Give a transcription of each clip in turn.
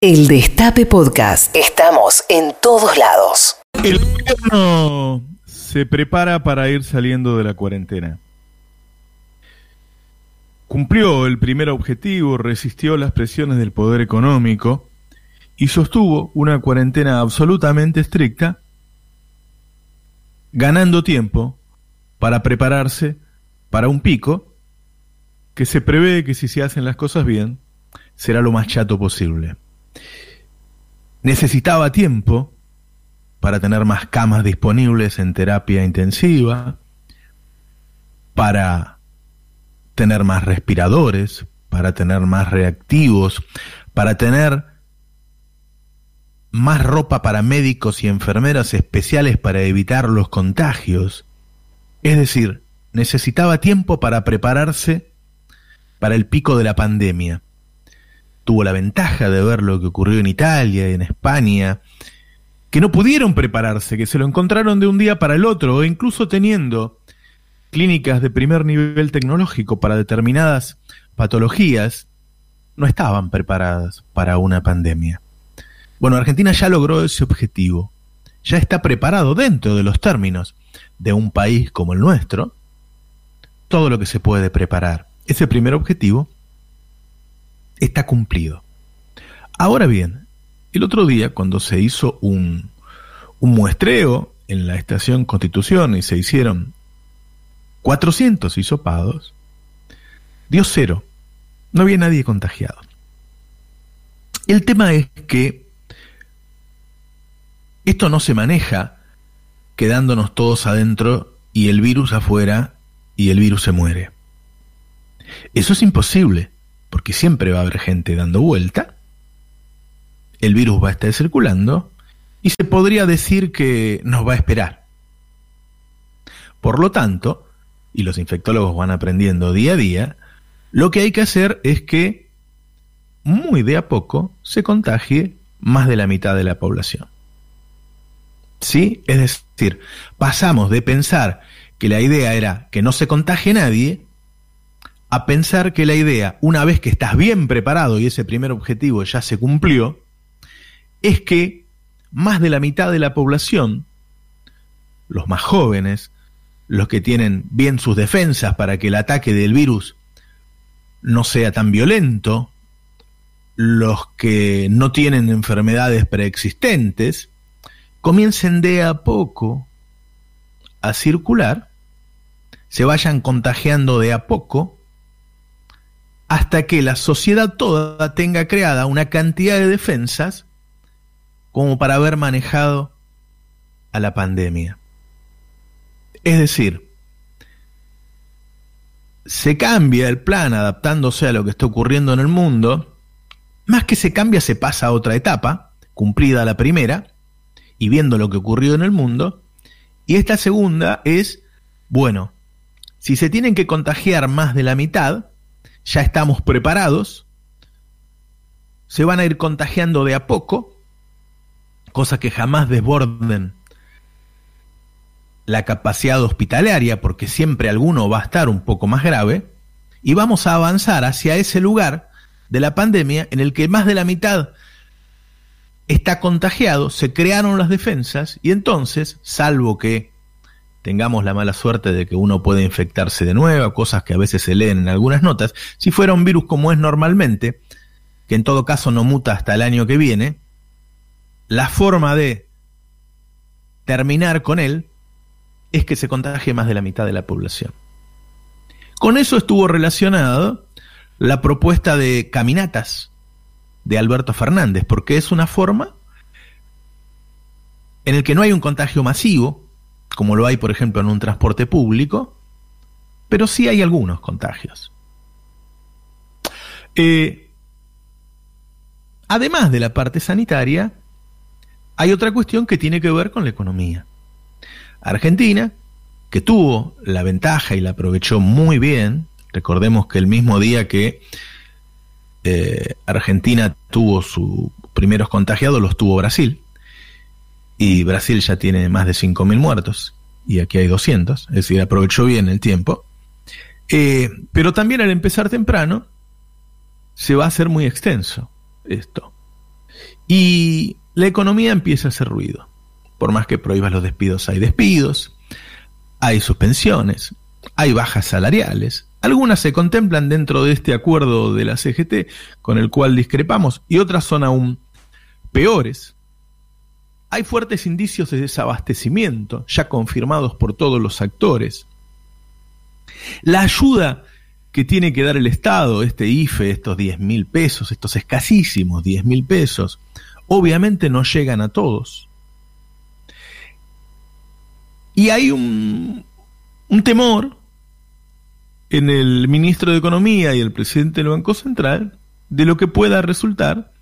El Destape Podcast. Estamos en todos lados. El gobierno se prepara para ir saliendo de la cuarentena. Cumplió el primer objetivo, resistió las presiones del poder económico y sostuvo una cuarentena absolutamente estricta, ganando tiempo para prepararse para un pico que se prevé que si se hacen las cosas bien, será lo más chato posible necesitaba tiempo para tener más camas disponibles en terapia intensiva, para tener más respiradores, para tener más reactivos, para tener más ropa para médicos y enfermeras especiales para evitar los contagios. Es decir, necesitaba tiempo para prepararse para el pico de la pandemia tuvo la ventaja de ver lo que ocurrió en Italia y en España, que no pudieron prepararse, que se lo encontraron de un día para el otro, o incluso teniendo clínicas de primer nivel tecnológico para determinadas patologías, no estaban preparadas para una pandemia. Bueno, Argentina ya logró ese objetivo, ya está preparado dentro de los términos de un país como el nuestro, todo lo que se puede preparar. Ese primer objetivo está cumplido. Ahora bien, el otro día cuando se hizo un, muestreo en la estación Constitución y se hicieron 400 hisopados, dio cero. No había nadie contagiado. El tema es que esto no se maneja quedándonos todos adentro y el virus afuera y el virus se muere. Eso es imposible porque siempre va a haber gente dando vuelta, el virus va a estar circulando y se podría decir que nos va a esperar. Por lo tanto, y los infectólogos van aprendiendo día a día, lo que hay que hacer es que muy de a poco se contagie más de la mitad de la población. ¿Sí? Es decir, pasamos de pensar que la idea era que no se contagie nadie a pensar que la idea, una vez que estás bien preparado y ese primer objetivo ya se cumplió, es que más de la mitad de la población, los más jóvenes, los que tienen bien sus defensas para que el ataque del virus no sea tan violento, los que no tienen enfermedades preexistentes, comiencen de a poco a circular, se vayan contagiando de a poco, hasta que la sociedad toda tenga creada una cantidad de defensas como para haber manejado a la pandemia. Es decir, se cambia el plan adaptándose a lo que está ocurriendo en el mundo, más que se cambia se pasa a otra etapa, cumplida la primera, y viendo lo que ocurrió en el mundo, y esta segunda es, bueno, si se tienen que contagiar más de la mitad, ya estamos preparados, se van a ir contagiando de a poco, cosa que jamás desborden la capacidad hospitalaria, porque siempre alguno va a estar un poco más grave, y vamos a avanzar hacia ese lugar de la pandemia en el que más de la mitad está contagiado, se crearon las defensas, y entonces, salvo que tengamos la mala suerte de que uno puede infectarse de nuevo, cosas que a veces se leen en algunas notas, si fuera un virus como es normalmente, que en todo caso no muta hasta el año que viene, la forma de terminar con él es que se contagie más de la mitad de la población. Con eso estuvo relacionado la propuesta de caminatas de Alberto Fernández, porque es una forma en el que no hay un contagio masivo, como lo hay, por ejemplo, en un transporte público, pero sí hay algunos contagios. Eh, además de la parte sanitaria, hay otra cuestión que tiene que ver con la economía. Argentina, que tuvo la ventaja y la aprovechó muy bien, recordemos que el mismo día que eh, Argentina tuvo sus primeros contagiados, los tuvo Brasil, y Brasil ya tiene más de 5.000 muertos y aquí hay 200, es decir, aprovechó bien el tiempo. Eh, pero también al empezar temprano se va a hacer muy extenso esto. Y la economía empieza a hacer ruido. Por más que prohíbas los despidos, hay despidos, hay suspensiones, hay bajas salariales. Algunas se contemplan dentro de este acuerdo de la CGT con el cual discrepamos y otras son aún peores. Hay fuertes indicios de desabastecimiento, ya confirmados por todos los actores. La ayuda que tiene que dar el Estado, este IFE, estos 10 mil pesos, estos escasísimos 10 mil pesos, obviamente no llegan a todos. Y hay un, un temor en el ministro de Economía y el presidente del Banco Central de lo que pueda resultar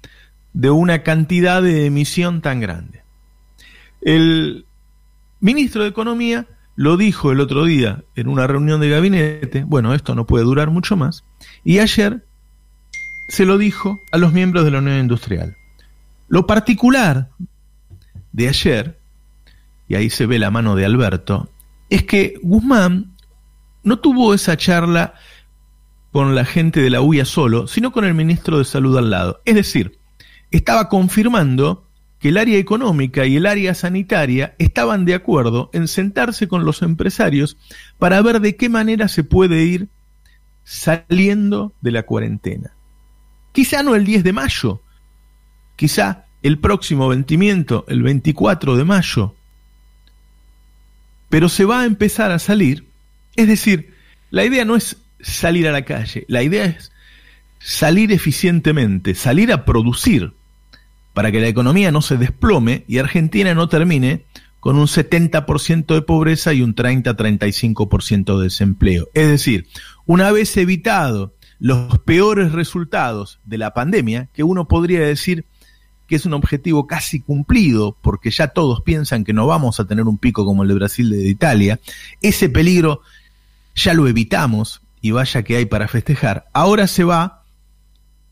de una cantidad de emisión tan grande. El ministro de Economía lo dijo el otro día en una reunión de gabinete, bueno, esto no puede durar mucho más, y ayer se lo dijo a los miembros de la Unión Industrial. Lo particular de ayer, y ahí se ve la mano de Alberto, es que Guzmán no tuvo esa charla con la gente de la UIA solo, sino con el ministro de Salud al lado. Es decir, estaba confirmando que el área económica y el área sanitaria estaban de acuerdo en sentarse con los empresarios para ver de qué manera se puede ir saliendo de la cuarentena. Quizá no el 10 de mayo, quizá el próximo vencimiento, el 24 de mayo, pero se va a empezar a salir. Es decir, la idea no es salir a la calle, la idea es salir eficientemente, salir a producir para que la economía no se desplome y Argentina no termine con un 70% de pobreza y un 30-35% de desempleo. Es decir, una vez evitado los peores resultados de la pandemia, que uno podría decir que es un objetivo casi cumplido, porque ya todos piensan que no vamos a tener un pico como el de Brasil de Italia, ese peligro ya lo evitamos y vaya que hay para festejar. Ahora se va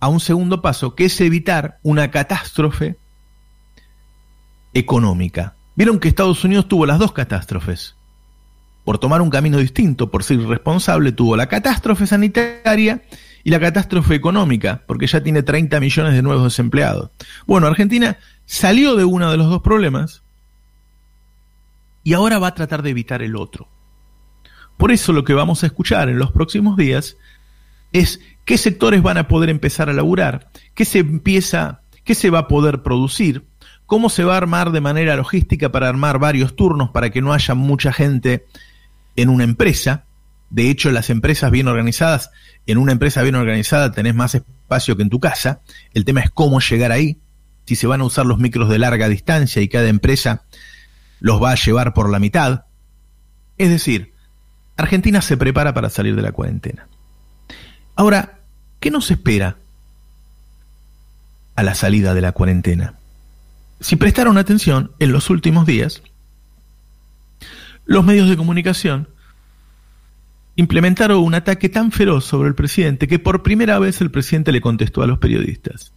a un segundo paso, que es evitar una catástrofe económica. Vieron que Estados Unidos tuvo las dos catástrofes. Por tomar un camino distinto, por ser irresponsable, tuvo la catástrofe sanitaria y la catástrofe económica, porque ya tiene 30 millones de nuevos desempleados. Bueno, Argentina salió de uno de los dos problemas y ahora va a tratar de evitar el otro. Por eso lo que vamos a escuchar en los próximos días es qué sectores van a poder empezar a laburar, qué se empieza, qué se va a poder producir, cómo se va a armar de manera logística para armar varios turnos para que no haya mucha gente en una empresa. De hecho, las empresas bien organizadas, en una empresa bien organizada tenés más espacio que en tu casa. El tema es cómo llegar ahí, si se van a usar los micros de larga distancia y cada empresa los va a llevar por la mitad. Es decir, Argentina se prepara para salir de la cuarentena. Ahora, ¿qué nos espera a la salida de la cuarentena? Si prestaron atención, en los últimos días, los medios de comunicación implementaron un ataque tan feroz sobre el presidente que por primera vez el presidente le contestó a los periodistas.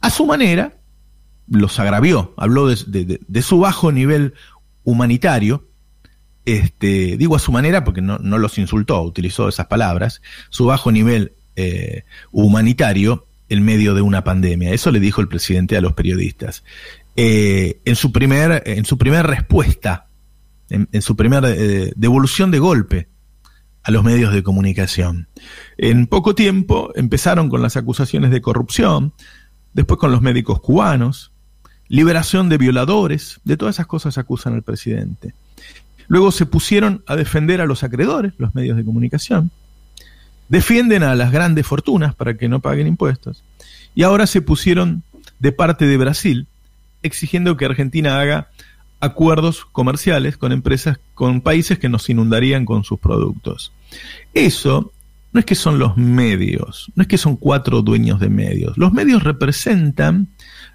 A su manera, los agravió, habló de, su bajo nivel humanitario, este, digo a su manera porque no, los insultó, utilizó esas palabras, su bajo nivel eh, humanitario en medio de una pandemia. Eso le dijo el presidente a los periodistas. Eh, en, su primer, en su primera respuesta, en, su primera eh, devolución de golpe a los medios de comunicación. En poco tiempo empezaron con las acusaciones de corrupción, después con los médicos cubanos, liberación de violadores, de todas esas cosas acusan al presidente. Luego se pusieron a defender a los acreedores, los medios de comunicación. Defienden a las grandes fortunas para que no paguen impuestos. Y ahora se pusieron de parte de Brasil, exigiendo que Argentina haga acuerdos comerciales con empresas, con países que nos inundarían con sus productos. Eso no es que son los medios, no es que son cuatro dueños de medios. Los medios representan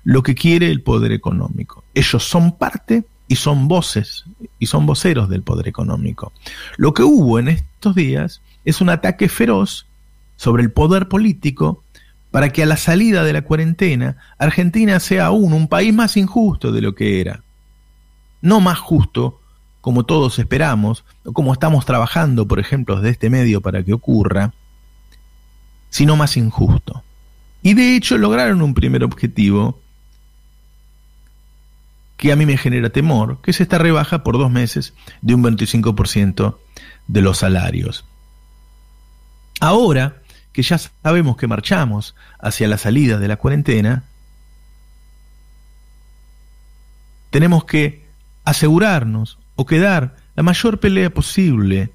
lo que quiere el poder económico. Ellos son parte y son voces y son voceros del poder económico. Lo que hubo en estos días es un ataque feroz sobre el poder político para que a la salida de la cuarentena Argentina sea aún un país más injusto de lo que era. No más justo, como todos esperamos, o como estamos trabajando, por ejemplo, desde este medio para que ocurra, sino más injusto. Y de hecho lograron un primer objetivo que a mí me genera temor, que es esta rebaja por dos meses de un 25% de los salarios. Ahora que ya sabemos que marchamos hacia la salida de la cuarentena, tenemos que asegurarnos o quedar la mayor pelea posible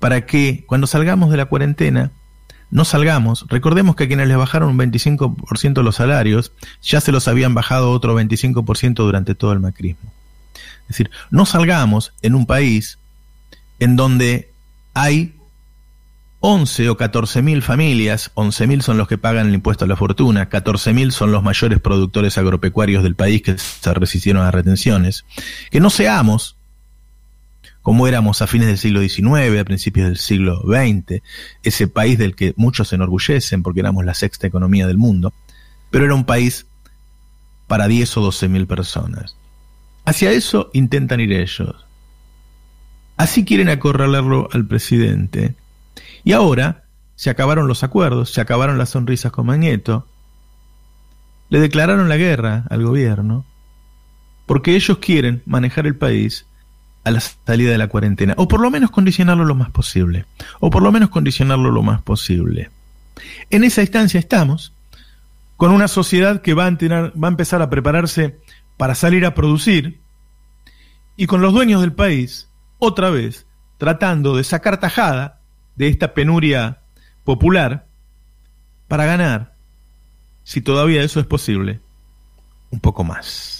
para que cuando salgamos de la cuarentena no salgamos. Recordemos que a quienes les bajaron un 25% los salarios, ya se los habían bajado otro 25% durante todo el macrismo. Es decir, no salgamos en un país en donde hay 11 o 14 mil familias, 11 mil son los que pagan el impuesto a la fortuna, 14 mil son los mayores productores agropecuarios del país que se resistieron a retenciones, que no seamos como éramos a fines del siglo XIX, a principios del siglo XX, ese país del que muchos se enorgullecen porque éramos la sexta economía del mundo, pero era un país para 10 o 12 mil personas. Hacia eso intentan ir ellos. Así quieren acorralarlo al presidente. Y ahora se acabaron los acuerdos, se acabaron las sonrisas con Magneto, le declararon la guerra al gobierno, porque ellos quieren manejar el país a la salida de la cuarentena, o por lo menos condicionarlo lo más posible, o por lo menos condicionarlo lo más posible. En esa instancia estamos, con una sociedad que va a, va a empezar a prepararse para salir a producir, y con los dueños del país, otra vez, tratando de sacar tajada de esta penuria popular para ganar, si todavía eso es posible, un poco más.